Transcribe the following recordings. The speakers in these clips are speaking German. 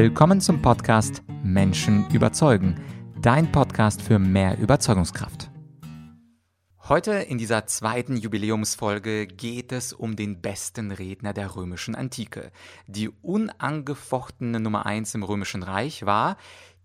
Willkommen zum Podcast Menschen überzeugen, dein Podcast für mehr Überzeugungskraft. Heute in dieser zweiten Jubiläumsfolge geht es um den besten Redner der römischen Antike. Die unangefochtene Nummer eins im römischen Reich war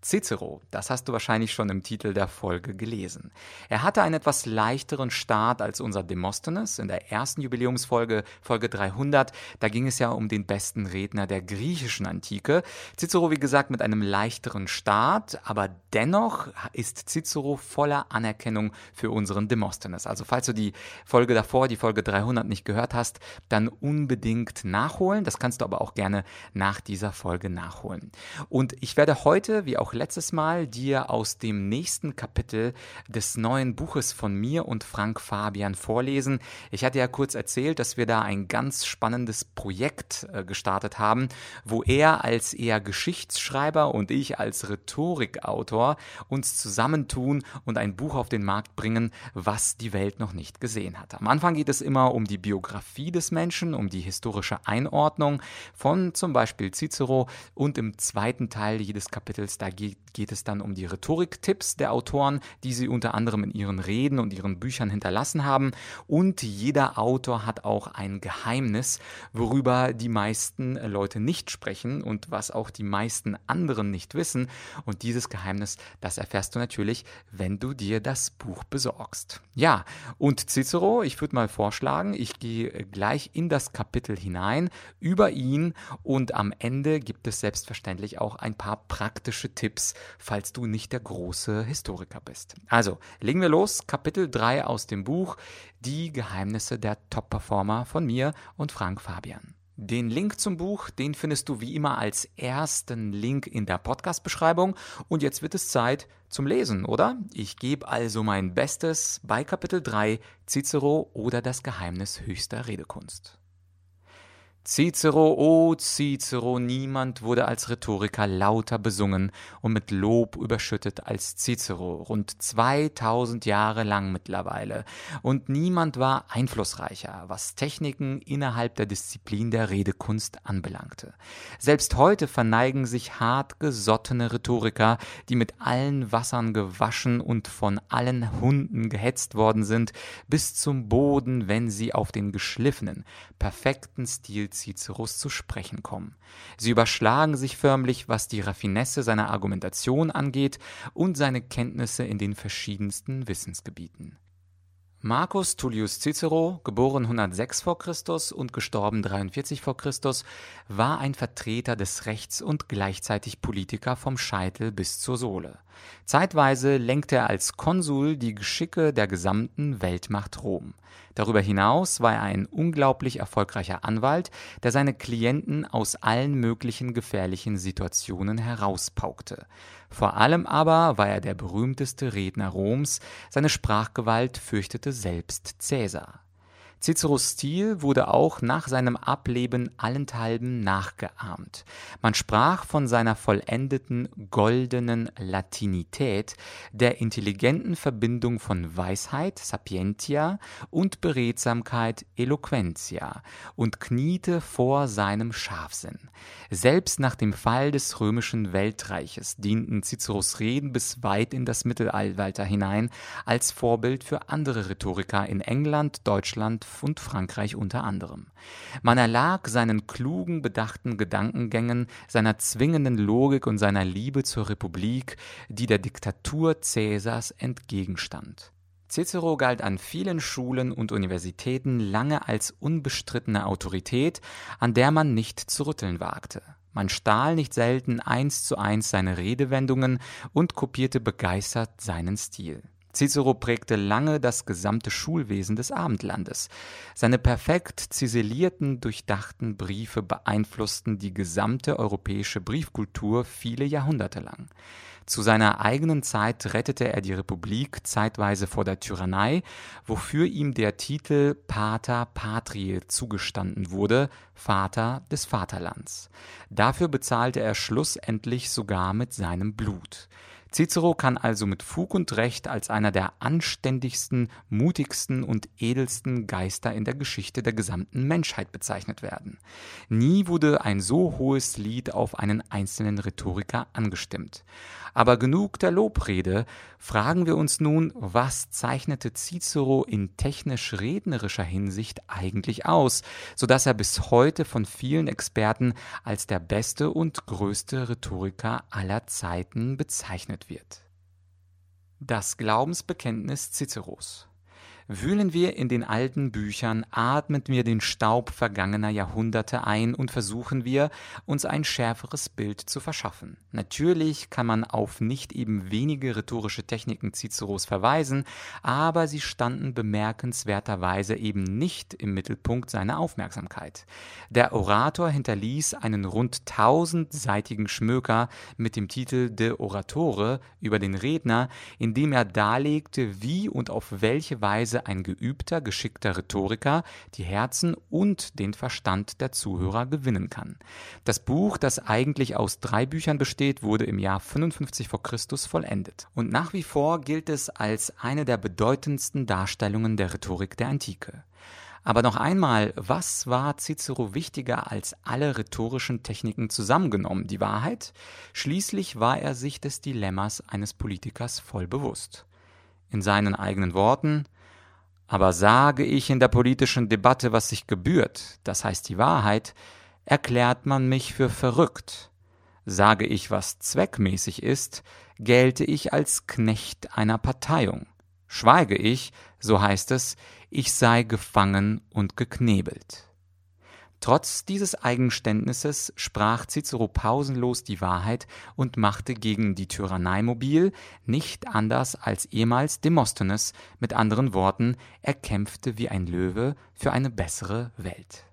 Cicero, das hast du wahrscheinlich schon im Titel der Folge gelesen. Er hatte einen etwas leichteren Start als unser Demosthenes in der ersten Jubiläumsfolge, Folge 300. Da ging es ja um den besten Redner der griechischen Antike. Cicero, wie gesagt, mit einem leichteren Start, aber dennoch ist Cicero voller Anerkennung für unseren Demosthenes. Also falls du die Folge davor, die Folge 300 nicht gehört hast, dann unbedingt nachholen. Das kannst du aber auch gerne nach dieser Folge nachholen. Und ich werde heute, wie auch letztes Mal dir aus dem nächsten Kapitel des neuen Buches von mir und Frank Fabian vorlesen. Ich hatte ja kurz erzählt, dass wir da ein ganz spannendes Projekt äh, gestartet haben, wo er als eher Geschichtsschreiber und ich als Rhetorikautor uns zusammentun und ein Buch auf den Markt bringen, was die Welt noch nicht gesehen hat. Am Anfang geht es immer um die Biografie des Menschen, um die historische Einordnung von zum Beispiel Cicero und im zweiten Teil jedes Kapitels, da geht geht es dann um die Rhetoriktipps der Autoren, die sie unter anderem in ihren Reden und ihren Büchern hinterlassen haben. Und jeder Autor hat auch ein Geheimnis, worüber die meisten Leute nicht sprechen und was auch die meisten anderen nicht wissen. Und dieses Geheimnis, das erfährst du natürlich, wenn du dir das Buch besorgst. Ja, und Cicero, ich würde mal vorschlagen, ich gehe gleich in das Kapitel hinein über ihn und am Ende gibt es selbstverständlich auch ein paar praktische Tipps Tipps, falls du nicht der große Historiker bist. Also, legen wir los. Kapitel 3 aus dem Buch Die Geheimnisse der Top-Performer von mir und Frank Fabian. Den Link zum Buch, den findest du wie immer als ersten Link in der Podcast-Beschreibung. Und jetzt wird es Zeit zum Lesen, oder? Ich gebe also mein Bestes bei Kapitel 3 Cicero oder das Geheimnis höchster Redekunst. Cicero, oh Cicero, niemand wurde als Rhetoriker lauter besungen und mit Lob überschüttet als Cicero, rund 2000 Jahre lang mittlerweile. Und niemand war einflussreicher, was Techniken innerhalb der Disziplin der Redekunst anbelangte. Selbst heute verneigen sich hartgesottene Rhetoriker, die mit allen Wassern gewaschen und von allen Hunden gehetzt worden sind, bis zum Boden, wenn sie auf den geschliffenen, perfekten Stil Ciceros zu sprechen kommen. Sie überschlagen sich förmlich, was die Raffinesse seiner Argumentation angeht und seine Kenntnisse in den verschiedensten Wissensgebieten. Marcus Tullius Cicero, geboren 106 v. Chr. und gestorben 43 v. Chr., war ein Vertreter des Rechts und gleichzeitig Politiker vom Scheitel bis zur Sohle. Zeitweise lenkte er als Konsul die Geschicke der gesamten Weltmacht Rom. Darüber hinaus war er ein unglaublich erfolgreicher Anwalt, der seine Klienten aus allen möglichen gefährlichen Situationen herauspaukte. Vor allem aber war er der berühmteste Redner Roms, seine Sprachgewalt fürchtete selbst Cäsar. Ciceros Stil wurde auch nach seinem Ableben allenthalben nachgeahmt. Man sprach von seiner vollendeten goldenen Latinität, der intelligenten Verbindung von Weisheit (sapientia) und Beredsamkeit (eloquentia) und kniete vor seinem Scharfsinn. Selbst nach dem Fall des römischen Weltreiches dienten Ciceros Reden bis weit in das Mittelalter hinein als Vorbild für andere Rhetoriker in England, Deutschland und Frankreich unter anderem. Man erlag seinen klugen, bedachten Gedankengängen, seiner zwingenden Logik und seiner Liebe zur Republik, die der Diktatur Cäsars entgegenstand. Cicero galt an vielen Schulen und Universitäten lange als unbestrittene Autorität, an der man nicht zu rütteln wagte. Man stahl nicht selten eins zu eins seine Redewendungen und kopierte begeistert seinen Stil. Cicero prägte lange das gesamte Schulwesen des Abendlandes. Seine perfekt ziselierten, durchdachten Briefe beeinflussten die gesamte europäische Briefkultur viele Jahrhunderte lang. Zu seiner eigenen Zeit rettete er die Republik zeitweise vor der Tyrannei, wofür ihm der Titel Pater Patriae zugestanden wurde, Vater des Vaterlands. Dafür bezahlte er schlussendlich sogar mit seinem Blut. Cicero kann also mit Fug und Recht als einer der anständigsten, mutigsten und edelsten Geister in der Geschichte der gesamten Menschheit bezeichnet werden. Nie wurde ein so hohes Lied auf einen einzelnen Rhetoriker angestimmt. Aber genug der Lobrede, fragen wir uns nun, was zeichnete Cicero in technisch-rednerischer Hinsicht eigentlich aus, so dass er bis heute von vielen Experten als der beste und größte Rhetoriker aller Zeiten bezeichnet wird. Das Glaubensbekenntnis Ciceros Wühlen wir in den alten Büchern, atmen wir den Staub vergangener Jahrhunderte ein und versuchen wir, uns ein schärferes Bild zu verschaffen. Natürlich kann man auf nicht eben wenige rhetorische Techniken Ciceros verweisen, aber sie standen bemerkenswerterweise eben nicht im Mittelpunkt seiner Aufmerksamkeit. Der Orator hinterließ einen rund tausendseitigen Schmöker mit dem Titel De Oratore über den Redner, in dem er darlegte, wie und auf welche Weise Weise ein geübter, geschickter Rhetoriker die Herzen und den Verstand der Zuhörer gewinnen kann. Das Buch, das eigentlich aus drei Büchern besteht, wurde im Jahr 55 vor Christus vollendet. Und nach wie vor gilt es als eine der bedeutendsten Darstellungen der Rhetorik der Antike. Aber noch einmal, was war Cicero wichtiger als alle rhetorischen Techniken zusammengenommen? Die Wahrheit? Schließlich war er sich des Dilemmas eines Politikers voll bewusst. In seinen eigenen Worten aber sage ich in der politischen Debatte, was sich gebührt, das heißt die Wahrheit, erklärt man mich für verrückt. Sage ich, was zweckmäßig ist, gelte ich als Knecht einer Parteiung. Schweige ich, so heißt es, ich sei gefangen und geknebelt. Trotz dieses Eigenständnisses sprach Cicero pausenlos die Wahrheit und machte gegen die Tyrannei mobil, nicht anders als ehemals Demosthenes, mit anderen Worten, er kämpfte wie ein Löwe für eine bessere Welt.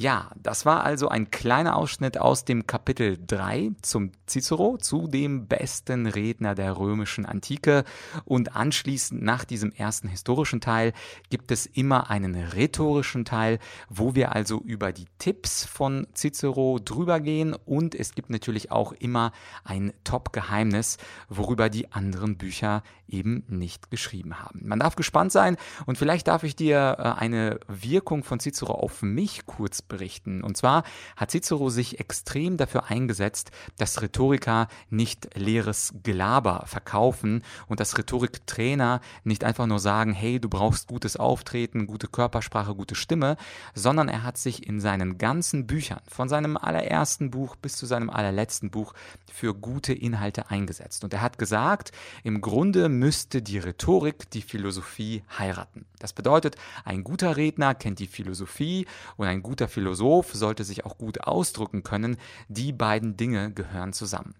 Ja, das war also ein kleiner Ausschnitt aus dem Kapitel 3 zum Cicero, zu dem besten Redner der römischen Antike. Und anschließend nach diesem ersten historischen Teil gibt es immer einen rhetorischen Teil, wo wir also über die Tipps von Cicero drüber gehen. Und es gibt natürlich auch immer ein Top-Geheimnis, worüber die anderen Bücher eben nicht geschrieben haben. Man darf gespannt sein und vielleicht darf ich dir äh, eine Wirkung von Cicero auf mich kurz berichten. Und zwar hat Cicero sich extrem dafür eingesetzt, dass Rhetoriker nicht leeres Gelaber verkaufen und dass Rhetoriktrainer nicht einfach nur sagen, hey, du brauchst gutes Auftreten, gute Körpersprache, gute Stimme, sondern er hat sich in seinen ganzen Büchern, von seinem allerersten Buch bis zu seinem allerletzten Buch, für gute Inhalte eingesetzt. Und er hat gesagt, im Grunde müsste die Rhetorik die Philosophie heiraten. Das bedeutet, ein guter Redner kennt die Philosophie und ein guter Philosoph sollte sich auch gut ausdrücken können. Die beiden Dinge gehören zusammen.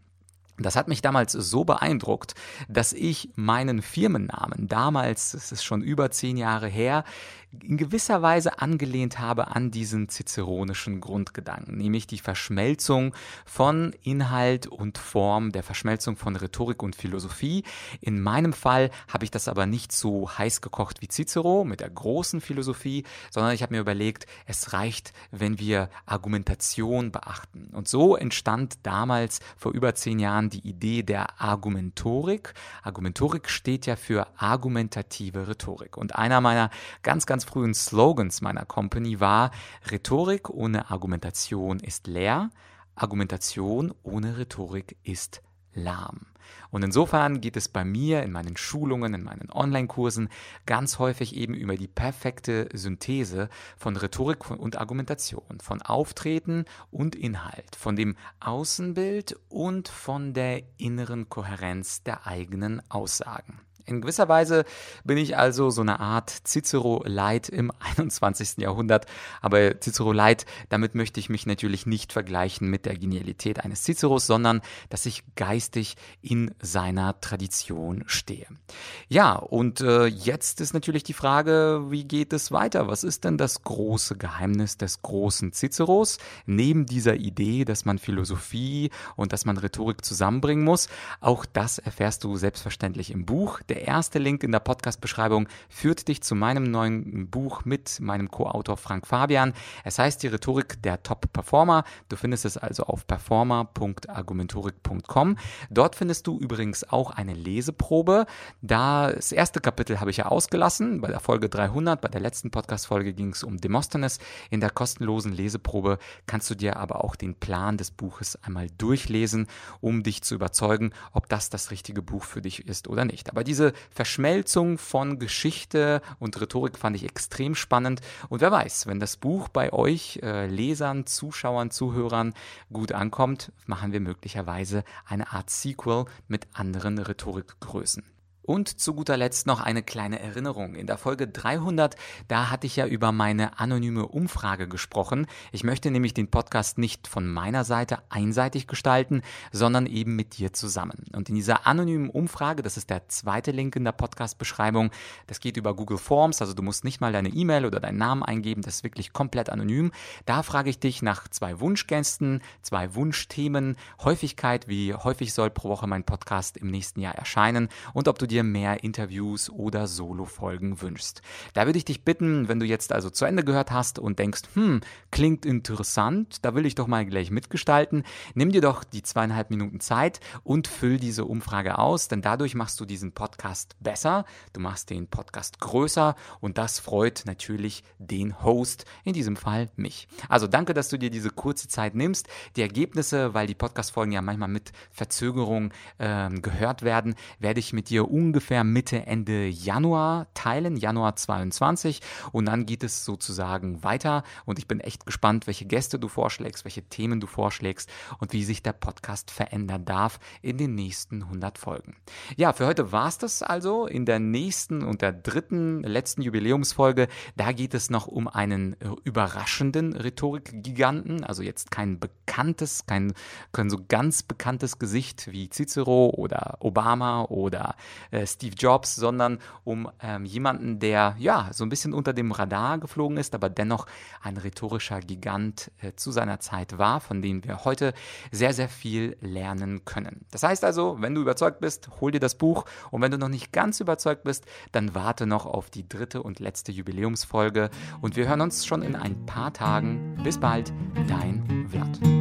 Das hat mich damals so beeindruckt, dass ich meinen Firmennamen damals, es ist schon über zehn Jahre her, in gewisser Weise angelehnt habe an diesen ciceronischen Grundgedanken, nämlich die Verschmelzung von Inhalt und Form, der Verschmelzung von Rhetorik und Philosophie. In meinem Fall habe ich das aber nicht so heiß gekocht wie Cicero mit der großen Philosophie, sondern ich habe mir überlegt, es reicht, wenn wir Argumentation beachten. Und so entstand damals vor über zehn Jahren die Idee der Argumentorik. Argumentorik steht ja für argumentative Rhetorik. Und einer meiner ganz, ganz ganz frühen Slogans meiner Company war, Rhetorik ohne Argumentation ist leer, Argumentation ohne Rhetorik ist lahm. Und insofern geht es bei mir in meinen Schulungen, in meinen Online-Kursen ganz häufig eben über die perfekte Synthese von Rhetorik und Argumentation, von Auftreten und Inhalt, von dem Außenbild und von der inneren Kohärenz der eigenen Aussagen. In gewisser Weise bin ich also so eine Art Cicero Light im 21. Jahrhundert. Aber Cicero Light, damit möchte ich mich natürlich nicht vergleichen mit der Genialität eines Ciceros, sondern dass ich geistig in seiner Tradition stehe. Ja, und äh, jetzt ist natürlich die Frage, wie geht es weiter? Was ist denn das große Geheimnis des großen Ciceros? Neben dieser Idee, dass man Philosophie und dass man Rhetorik zusammenbringen muss, auch das erfährst du selbstverständlich im Buch. Der Der erste Link in der Podcast-Beschreibung führt dich zu meinem neuen Buch mit meinem Co-Autor Frank Fabian. Es heißt die Rhetorik der Top-Performer. Du findest es also auf performer.argumentorik.com. Dort findest du übrigens auch eine Leseprobe. Das erste Kapitel habe ich ja ausgelassen bei der Folge 300. Bei der letzten Podcast-Folge ging es um Demosthenes. In der kostenlosen Leseprobe kannst du dir aber auch den Plan des Buches einmal durchlesen, um dich zu überzeugen, ob das das richtige Buch für dich ist oder nicht. Aber diese Verschmelzung von Geschichte und Rhetorik fand ich extrem spannend. Und wer weiß, wenn das Buch bei euch äh, Lesern, Zuschauern, Zuhörern gut ankommt, machen wir möglicherweise eine Art Sequel mit anderen Rhetorikgrößen. Und zu guter Letzt noch eine kleine Erinnerung. In der Folge 300, da hatte ich ja über meine anonyme Umfrage gesprochen. Ich möchte nämlich den Podcast nicht von meiner Seite einseitig gestalten, sondern eben mit dir zusammen. Und in dieser anonymen Umfrage, das ist der zweite Link in der Podcast-Beschreibung, das geht über Google Forms, also du musst nicht mal deine E-Mail oder deinen Namen eingeben, das ist wirklich komplett anonym. Da frage ich dich nach zwei Wunschgästen, zwei Wunschthemen, Häufigkeit, wie häufig soll pro Woche mein Podcast im nächsten Jahr erscheinen und ob du dir dir mehr Interviews oder Solo-Folgen wünschst. Da würde ich dich bitten, wenn du jetzt also zu Ende gehört hast und denkst, hm, klingt interessant, da will ich doch mal gleich mitgestalten, nimm dir doch die zweieinhalb Minuten Zeit und füll diese Umfrage aus, denn dadurch machst du diesen Podcast besser, du machst den Podcast größer und das freut natürlich den Host, in diesem Fall mich. Also danke, dass du dir diese kurze Zeit nimmst. Die Ergebnisse, weil die Podcast-Folgen ja manchmal mit Verzögerung äh, gehört werden, werde ich mit dir ungefähr ungefähr Mitte, Ende Januar teilen, Januar 22. Und dann geht es sozusagen weiter. Und ich bin echt gespannt, welche Gäste du vorschlägst, welche Themen du vorschlägst und wie sich der Podcast verändern darf in den nächsten 100 Folgen. Ja, für heute war es das also. In der nächsten und der dritten, letzten Jubiläumsfolge, da geht es noch um einen überraschenden Rhetorikgiganten. Also jetzt kein bekanntes, kein, kein so ganz bekanntes Gesicht wie Cicero oder Obama oder äh, Steve Jobs, sondern um ähm, jemanden, der ja so ein bisschen unter dem Radar geflogen ist, aber dennoch ein rhetorischer Gigant äh, zu seiner Zeit war, von dem wir heute sehr, sehr viel lernen können. Das heißt also, wenn du überzeugt bist, hol dir das Buch und wenn du noch nicht ganz überzeugt bist, dann warte noch auf die dritte und letzte Jubiläumsfolge und wir hören uns schon in ein paar Tagen. Bis bald, dein Vlad.